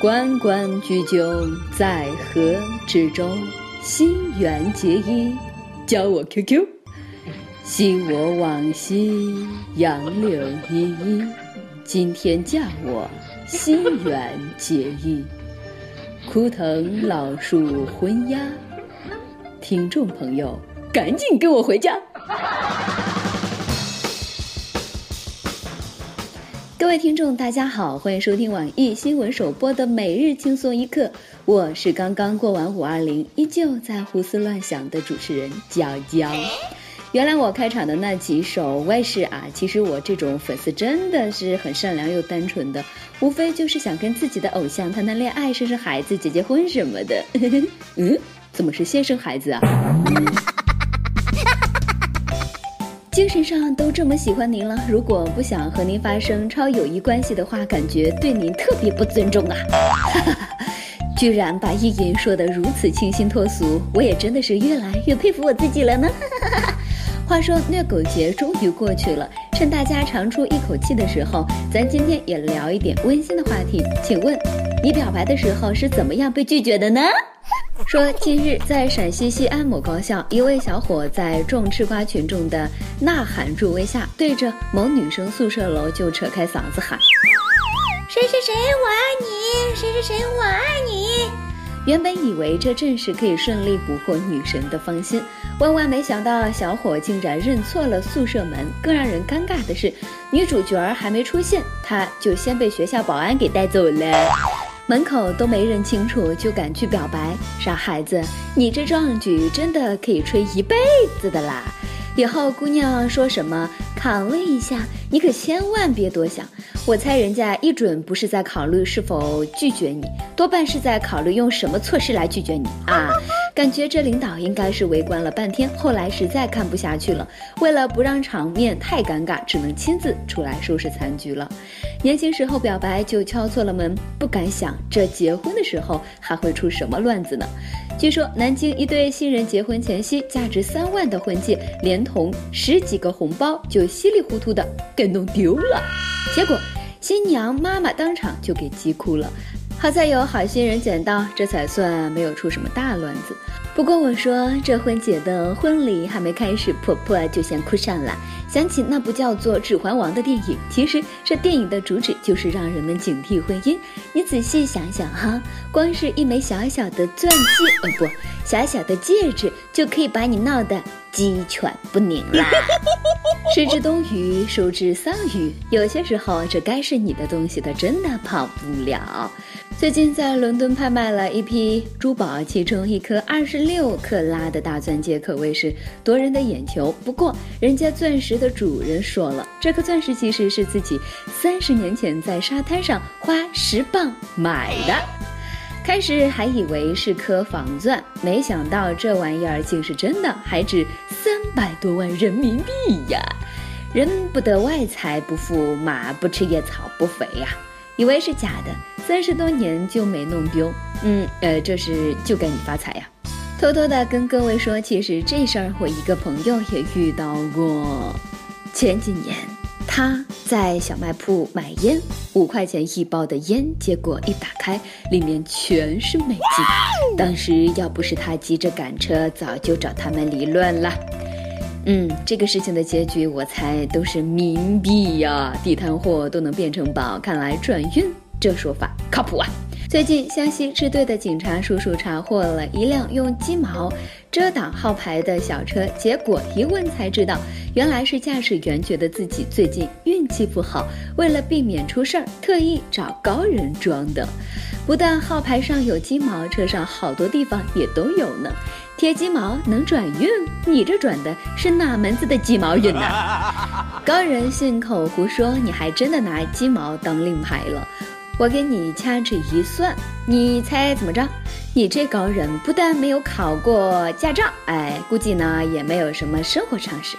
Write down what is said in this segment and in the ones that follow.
关关雎鸠，在河之洲。心猿结衣，加我 QQ。昔我往昔，杨柳依依。今天嫁我，心猿结衣。枯藤老树昏鸦。听众朋友，赶紧跟我回家。各位听众，大家好，欢迎收听网易新闻首播的每日轻松一刻，我是刚刚过完五二零，依旧在胡思乱想的主持人娇娇。原来我开场的那几首外事啊，其实我这种粉丝真的是很善良又单纯的，无非就是想跟自己的偶像谈谈恋爱、生生孩子、结结婚什么的。嗯，怎么是先生孩子啊？精神上都这么喜欢您了，如果不想和您发生超友谊关系的话，感觉对您特别不尊重啊！哈 哈居然把意淫说得如此清新脱俗，我也真的是越来越佩服我自己了呢。哈哈哈话说虐狗节终于过去了，趁大家长出一口气的时候，咱今天也聊一点温馨的话题。请问，你表白的时候是怎么样被拒绝的呢？说，近日在陕西西安某高校，一位小伙在众吃瓜群众的呐喊助威下，对着某女生宿舍楼就扯开嗓子喊：“谁谁谁我爱你，谁谁谁我爱你。”原本以为这正是可以顺利捕获女神的芳心，万万没想到小伙竟然认错了宿舍门。更让人尴尬的是，女主角还没出现，他就先被学校保安给带走了。门口都没人清楚就敢去表白，傻孩子，你这壮举真的可以吹一辈子的啦！以后姑娘说什么考虑一下，你可千万别多想。我猜人家一准不是在考虑是否拒绝你，多半是在考虑用什么措施来拒绝你啊！感觉这领导应该是围观了半天，后来实在看不下去了，为了不让场面太尴尬，只能亲自出来收拾残局了。年轻时候表白就敲错了门，不敢想这结婚的时候还会出什么乱子呢？据说南京一对新人结婚前夕，价值三万的婚戒连同十几个红包就稀里糊涂的给弄丢了，结果新娘妈妈当场就给急哭了。好在有好心人捡到，这才算没有出什么大乱子。不过我说这婚姐的婚礼还没开始，婆婆就先哭上了。想起那部叫做《指环王》的电影，其实这电影的主旨就是让人们警惕婚姻。你仔细想想哈，光是一枚小小的钻戒，哦不，小小的戒指就可以把你闹得鸡犬不宁啦。失之东隅，收之桑榆。有些时候，这该是你的东西，它真的跑不了。最近在伦敦拍卖了一批珠宝，其中一颗二十六克拉的大钻戒可谓是夺人的眼球。不过，人家钻石的主人说了，这颗钻石其实是自己三十年前在沙滩上花十磅买的。开始还以为是颗仿钻，没想到这玩意儿竟是真的，还值三百多万人民币呀！人不得外财不富，马不吃野草不肥呀。以为是假的，三十多年就没弄丢。嗯，呃，这是就该你发财呀！偷偷的跟各位说，其实这事儿我一个朋友也遇到过。前几年他在小卖铺买烟，五块钱一包的烟，结果一打开，里面全是美金。当时要不是他急着赶车，早就找他们理论了。嗯，这个事情的结局我猜都是冥币呀，地摊货都能变成宝，看来转运这说法靠谱啊。最近湘西支队的警察叔叔查获了一辆用鸡毛遮挡号牌的小车，结果一问才知道，原来是驾驶员觉得自己最近运气不好，为了避免出事儿，特意找高人装的。不但号牌上有鸡毛，车上好多地方也都有呢。贴鸡毛能转运？你这转的是哪门子的鸡毛运呢？高人信口胡说，你还真的拿鸡毛当令牌了？我给你掐指一算，你猜怎么着？你这高人不但没有考过驾照，哎，估计呢也没有什么生活常识。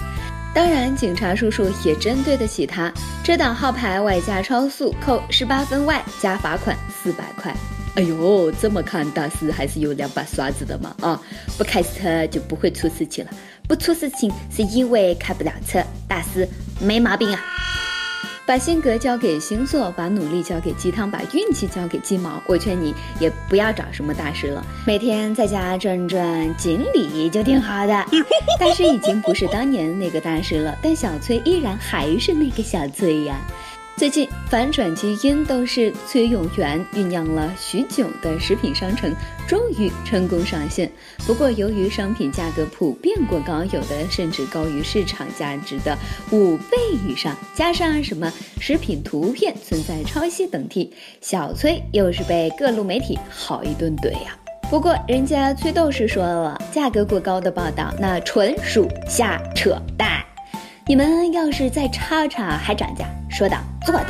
当然，警察叔叔也真对得起他，遮挡号牌外加超速，扣十八分外加罚款四百块。哎呦，这么看，大师还是有两把刷子的嘛！啊，不开车就不会出事情了，不出事情是因为开不了车，大师没毛病啊。把性格交给星座，把努力交给鸡汤，把运气交给鸡毛。我劝你也不要找什么大师了，每天在家转转锦鲤就挺好的。大师已经不是当年那个大师了，但小崔依然还是那个小崔呀。最近反转基因都是崔永元酝酿了许久的食品商城终于成功上线。不过由于商品价格普遍过高，有的甚至高于市场价值的五倍以上，加上什么食品图片存在抄袭等题，小崔又是被各路媒体好一顿怼呀。不过人家崔斗士说了，价格过高的报道那纯属瞎扯淡。你们要是再叉叉还涨价，说到做到，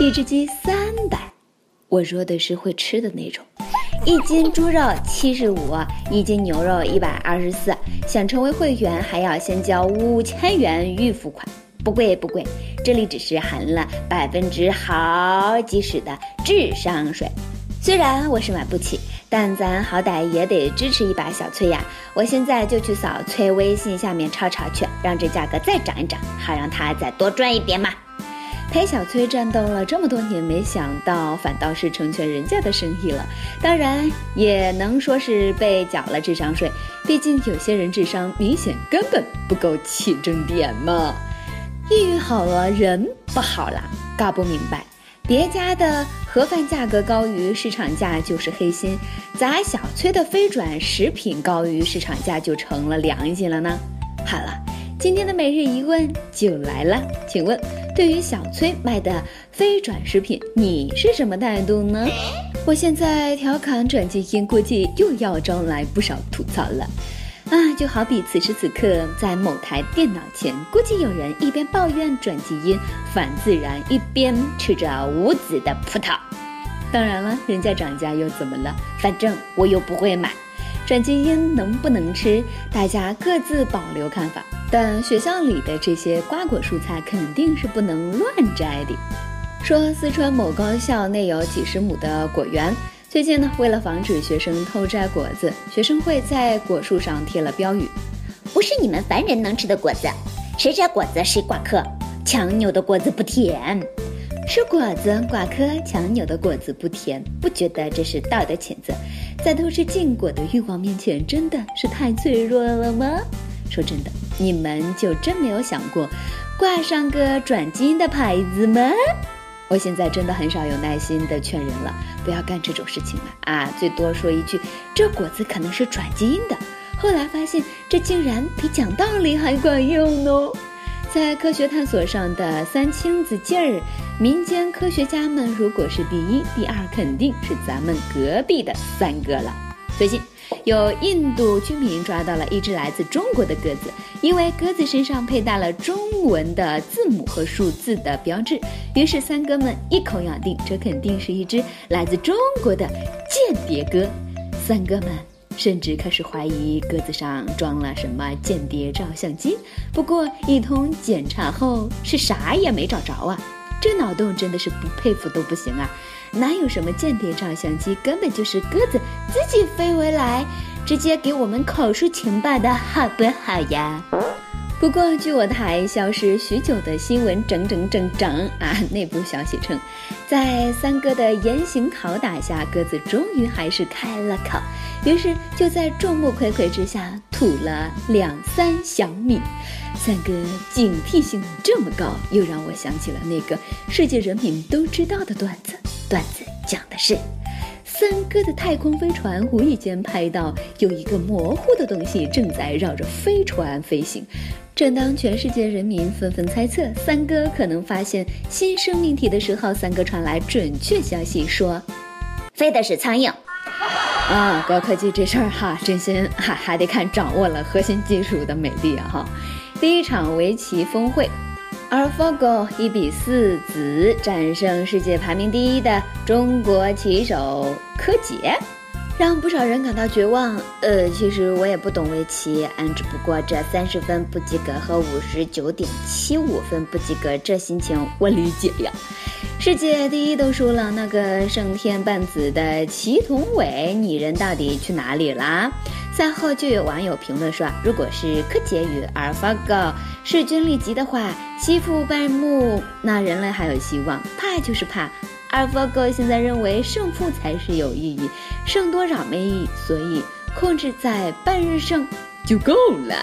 一只鸡三百，我说的是会吃的那种，一斤猪肉七十五，一斤牛肉一百二十四，想成为会员还要先交五千元预付款，不贵不贵，这里只是含了百分之好几十的智商税。虽然我是买不起，但咱好歹也得支持一把小崔呀！我现在就去扫崔微信下面抄抄去，让这价格再涨一涨，好让他再多赚一点嘛！陪小崔战斗了这么多年，没想到反倒是成全人家的生意了。当然也能说是被缴了智商税，毕竟有些人智商明显根本不够起征点嘛。抑郁好了，人不好了，搞不明白。别家的盒饭价格高于市场价就是黑心，咋小崔的非转食品高于市场价就成了良心了呢？好了，今天的每日一问就来了，请问对于小崔卖的非转食品，你是什么态度呢？我现在调侃转基因，估计又要招来不少吐槽了。啊，就好比此时此刻在某台电脑前，估计有人一边抱怨转基因反自然，一边吃着无籽的葡萄。当然了，人家涨价又怎么了？反正我又不会买。转基因能不能吃？大家各自保留看法。但学校里的这些瓜果蔬菜肯定是不能乱摘的。说四川某高校内有几十亩的果园。最近呢，为了防止学生偷摘果子，学生会在果树上贴了标语：“不是你们凡人能吃的果子，谁摘果子谁挂科，强扭的果子不甜。吃果子挂科，强扭的果子不甜，不觉得这是道德谴责？在偷吃禁果的欲望面前，真的是太脆弱了吗？说真的，你们就真没有想过挂上个转基因的牌子吗？”我现在真的很少有耐心的劝人了，不要干这种事情了啊！最多说一句，这果子可能是转基因的。后来发现，这竟然比讲道理还管用呢。在科学探索上的三清子劲儿，民间科学家们如果是第一，第二肯定是咱们隔壁的三哥了。最近。有印度居民抓到了一只来自中国的鸽子，因为鸽子身上佩戴了中文的字母和数字的标志，于是三哥们一口咬定这肯定是一只来自中国的间谍鸽。三哥们甚至开始怀疑鸽子上装了什么间谍照相机，不过一通检查后是啥也没找着啊！这脑洞真的是不佩服都不行啊！哪有什么间谍照相机，根本就是鸽子自己飞回来，直接给我们口述情报的好不好呀？不过，据我台消失许久的新闻整整整整啊，内部消息称，在三哥的严刑拷打下，鸽子终于还是开了口，于是就在众目睽睽之下吐了两三小米。三哥警惕性这么高，又让我想起了那个世界人民都知道的段子。段子讲的是，三哥的太空飞船无意间拍到有一个模糊的东西正在绕着飞船飞行。正当全世界人民纷纷猜测三哥可能发现新生命体的时候，三哥传来准确消息说，飞的是苍蝇。啊，高科技这事儿哈，真心还还得看掌握了核心技术的美丽啊哈。第一场围棋峰会。AlphaGo 一比四子战胜世界排名第一的中国棋手柯洁，让不少人感到绝望。呃，其实我也不懂围棋，嗯，只不过这三十分不及格和五十九点七五分不及格，这心情我理解呀。世界第一都输了，那个胜天半子的祁同伟，你人到底去哪里啦？赛后就有网友评论说，如果是柯洁与阿尔法狗势均力敌的话，欺负半木，那人类还有希望。怕就是怕。阿尔法狗现在认为胜负才是有意义，胜多少没意义，所以控制在半日胜就够了。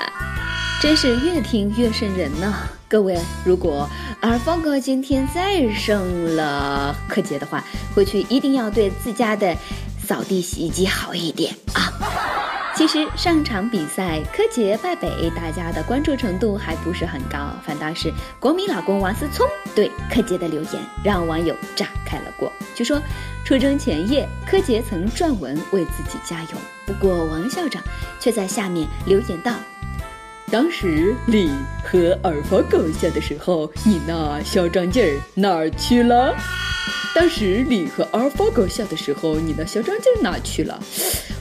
真是越听越瘆人呢。各位，如果阿尔法狗今天再胜了柯洁的话，回去一定要对自家的扫地洗衣机好一点啊。其实上场比赛柯洁败北，大家的关注程度还不是很高，反倒是国民老公王思聪对柯洁的留言让网友炸开了锅。据说出征前夜，柯洁曾撰文为自己加油，不过王校长却在下面留言道：“当时你和阿尔法狗下的时候，你那嚣张劲儿哪儿去了？当时你和阿尔法狗笑的时候，你那嚣张劲儿哪去了？”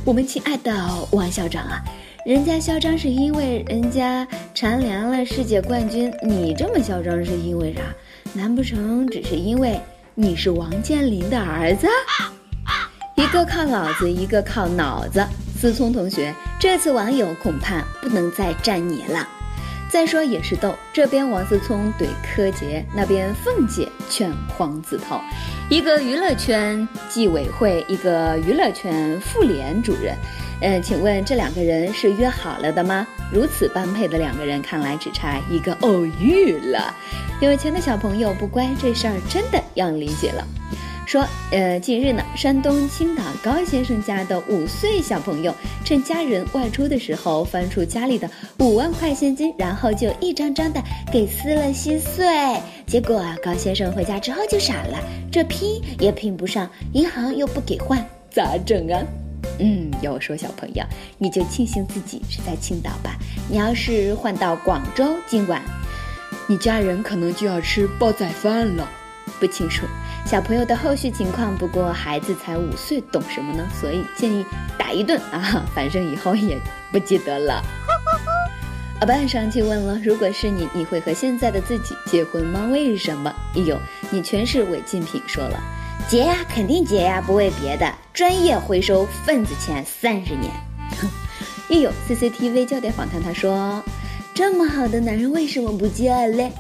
我们亲爱的王校长啊，人家嚣张是因为人家蝉联了世界冠军，你这么嚣张是因为啥？难不成只是因为你是王健林的儿子？一个靠老子，一个靠脑子。思聪同学，这次网友恐怕不能再站你了。再说也是逗，这边王思聪怼柯洁，那边凤姐劝黄子韬，一个娱乐圈纪委会，一个娱乐圈妇联主任，嗯，请问这两个人是约好了的吗？如此般配的两个人，看来只差一个偶遇了。有钱的小朋友不乖，这事儿真的要理解了。说，呃，近日呢，山东青岛高先生家的五岁小朋友趁家人外出的时候，翻出家里的五万块现金，然后就一张张的给撕了稀碎。结果高先生回家之后就傻了，这拼也拼不上，银行又不给换，咋整啊？嗯，要我说，小朋友，你就庆幸自己是在青岛吧。你要是换到广州，今晚你家人可能就要吃煲仔饭了。不清楚。小朋友的后续情况，不过孩子才五岁，懂什么呢？所以建议打一顿啊，反正以后也不记得了。阿半上期问了，如果是你，你会和现在的自己结婚吗？为什么？哎呦，你全是违禁品，说了，结呀，肯定结呀，不为别的，专业回收份子钱三十年。一有 CCTV 焦点访谈，他说，这么好的男人为什么不嫁嘞？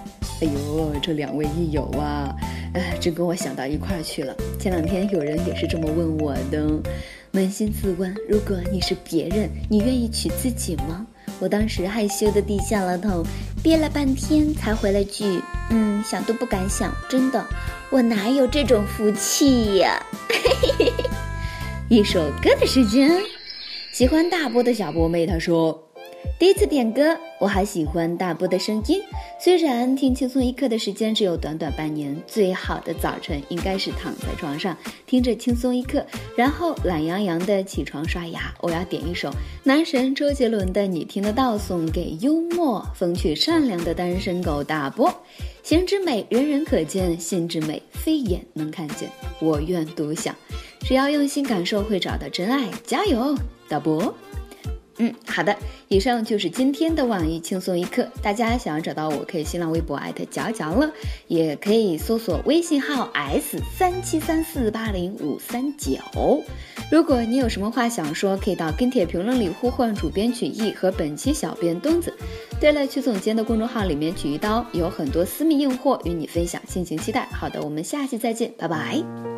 哎呦，这两位益友啊。哎，真跟我想到一块儿去了。前两天有人也是这么问我的，扪心自问，如果你是别人，你愿意娶自己吗？我当时害羞的低下了头，憋了半天才回了句：“嗯，想都不敢想，真的，我哪有这种福气呀？” 一首歌的时间，喜欢大波的小波妹她说。第一次点歌，我还喜欢大波的声音。虽然听轻松一刻的时间只有短短半年，最好的早晨应该是躺在床上听着轻松一刻，然后懒洋洋的起床刷牙。我要点一首男神周杰伦的《你听得到》，送给幽默风趣善良的单身狗大波。形之美，人人可见；心之美，非眼能看见。我愿独享，只要用心感受，会找到真爱。加油，大波！嗯，好的，以上就是今天的网易轻松一刻。大家想要找到我，可以新浪微博艾特嚼嚼了，也可以搜索微信号 s 三七三四八零五三九。如果你有什么话想说，可以到跟帖评论里呼唤主编曲艺和本期小编墩子。对了，曲总监的公众号里面曲一刀有很多私密硬货与你分享，敬请期待。好的，我们下期再见，拜拜。